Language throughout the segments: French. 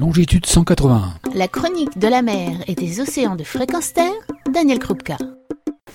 longitude 181. La chronique de la mer et des océans de fréquence terre, Daniel Krupka.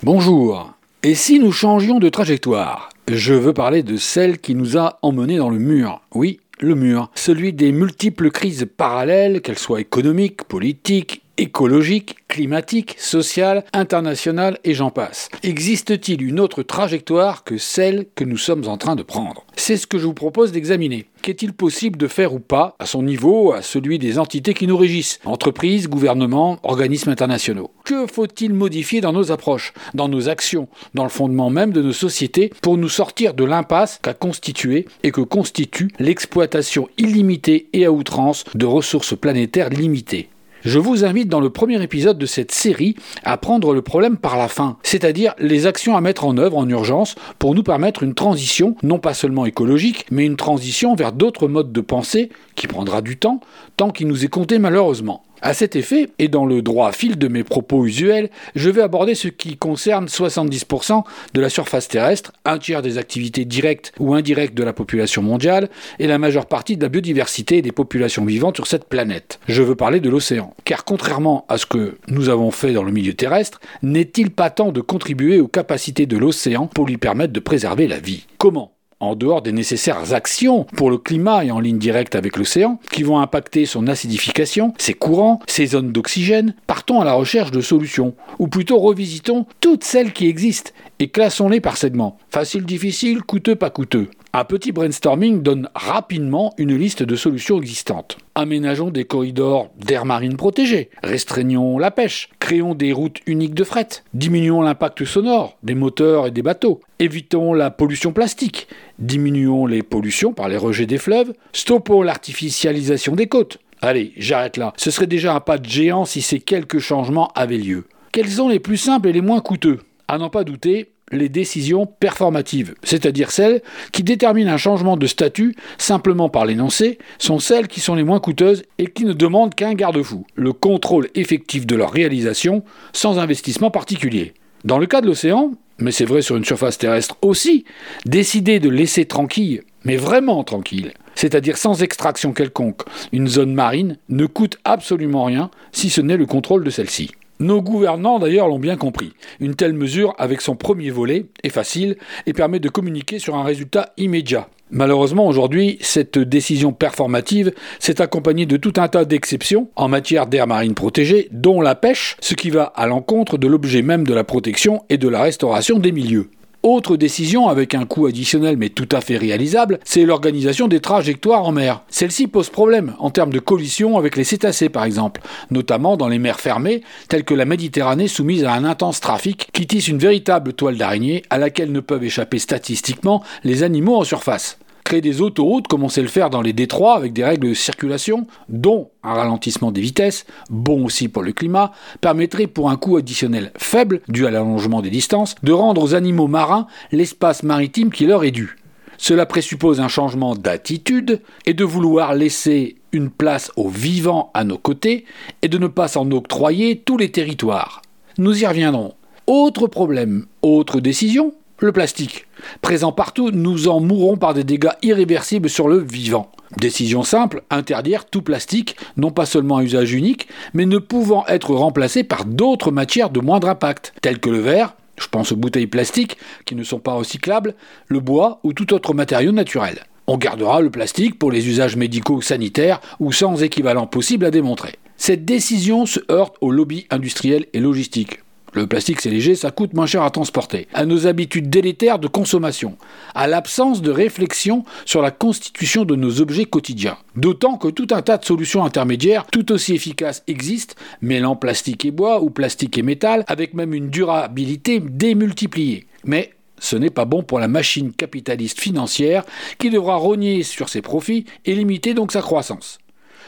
Bonjour. Et si nous changions de trajectoire? Je veux parler de celle qui nous a emmenés dans le mur. Oui, le mur. Celui des multiples crises parallèles, qu'elles soient économiques, politiques, écologique, climatique, social, international et j'en passe. Existe-t-il une autre trajectoire que celle que nous sommes en train de prendre? C'est ce que je vous propose d'examiner. Qu'est-il possible de faire ou pas, à son niveau, à celui des entités qui nous régissent? Entreprises, gouvernements, organismes internationaux. Que faut-il modifier dans nos approches, dans nos actions, dans le fondement même de nos sociétés pour nous sortir de l'impasse qu'a constitué et que constitue l'exploitation illimitée et à outrance de ressources planétaires limitées? Je vous invite dans le premier épisode de cette série à prendre le problème par la fin, c'est-à-dire les actions à mettre en œuvre en urgence pour nous permettre une transition, non pas seulement écologique, mais une transition vers d'autres modes de pensée qui prendra du temps, tant qu'il nous est compté malheureusement. À cet effet, et dans le droit fil de mes propos usuels, je vais aborder ce qui concerne 70% de la surface terrestre, un tiers des activités directes ou indirectes de la population mondiale, et la majeure partie de la biodiversité des populations vivantes sur cette planète. Je veux parler de l'océan. Car contrairement à ce que nous avons fait dans le milieu terrestre, n'est-il pas temps de contribuer aux capacités de l'océan pour lui permettre de préserver la vie? Comment? En dehors des nécessaires actions pour le climat et en ligne directe avec l'océan, qui vont impacter son acidification, ses courants, ses zones d'oxygène, partons à la recherche de solutions, ou plutôt revisitons toutes celles qui existent et classons-les par segments. Facile, difficile, coûteux, pas coûteux. Un petit brainstorming donne rapidement une liste de solutions existantes. Aménageons des corridors d'air marine protégés, restreignons la pêche, créons des routes uniques de fret, diminuons l'impact sonore des moteurs et des bateaux, évitons la pollution plastique, diminuons les pollutions par les rejets des fleuves, stoppons l'artificialisation des côtes. Allez, j'arrête là. Ce serait déjà un pas de géant si ces quelques changements avaient lieu. Quels sont les plus simples et les moins coûteux? À n'en pas douter, les décisions performatives, c'est-à-dire celles qui déterminent un changement de statut simplement par l'énoncé, sont celles qui sont les moins coûteuses et qui ne demandent qu'un garde-fou, le contrôle effectif de leur réalisation sans investissement particulier. Dans le cas de l'océan, mais c'est vrai sur une surface terrestre aussi, décider de laisser tranquille, mais vraiment tranquille, c'est-à-dire sans extraction quelconque, une zone marine ne coûte absolument rien si ce n'est le contrôle de celle-ci. Nos gouvernants d'ailleurs l'ont bien compris. Une telle mesure, avec son premier volet, est facile et permet de communiquer sur un résultat immédiat. Malheureusement, aujourd'hui, cette décision performative s'est accompagnée de tout un tas d'exceptions en matière d'air marine protégée, dont la pêche, ce qui va à l'encontre de l'objet même de la protection et de la restauration des milieux. Autre décision avec un coût additionnel mais tout à fait réalisable, c'est l'organisation des trajectoires en mer. Celle-ci pose problème en termes de collision avec les cétacés par exemple, notamment dans les mers fermées telles que la Méditerranée soumise à un intense trafic qui tisse une véritable toile d'araignée à laquelle ne peuvent échapper statistiquement les animaux en surface. Créer des autoroutes, comme on sait le faire dans les détroits, avec des règles de circulation, dont un ralentissement des vitesses, bon aussi pour le climat, permettrait pour un coût additionnel faible, dû à l'allongement des distances, de rendre aux animaux marins l'espace maritime qui leur est dû. Cela présuppose un changement d'attitude et de vouloir laisser une place aux vivants à nos côtés et de ne pas s'en octroyer tous les territoires. Nous y reviendrons. Autre problème, autre décision, le plastique. Présent partout, nous en mourrons par des dégâts irréversibles sur le vivant. Décision simple, interdire tout plastique, non pas seulement à usage unique, mais ne pouvant être remplacé par d'autres matières de moindre impact, telles que le verre, je pense aux bouteilles plastiques qui ne sont pas recyclables, le bois ou tout autre matériau naturel. On gardera le plastique pour les usages médicaux sanitaires ou sans équivalent possible à démontrer. Cette décision se heurte au lobby industriel et logistique. Le plastique, c'est léger, ça coûte moins cher à transporter. À nos habitudes délétères de consommation. À l'absence de réflexion sur la constitution de nos objets quotidiens. D'autant que tout un tas de solutions intermédiaires, tout aussi efficaces, existent, mêlant plastique et bois ou plastique et métal, avec même une durabilité démultipliée. Mais ce n'est pas bon pour la machine capitaliste financière qui devra rogner sur ses profits et limiter donc sa croissance.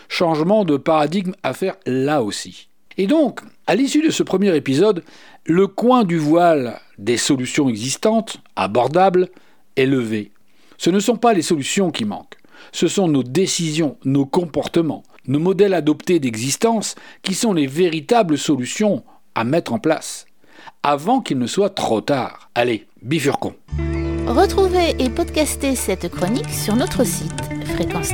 Changement de paradigme à faire là aussi. Et donc, à l'issue de ce premier épisode, le coin du voile des solutions existantes, abordables, est levé. Ce ne sont pas les solutions qui manquent, ce sont nos décisions, nos comportements, nos modèles adoptés d'existence qui sont les véritables solutions à mettre en place, avant qu'il ne soit trop tard. Allez, bifurquons. Retrouvez et podcastez cette chronique sur notre site fréquence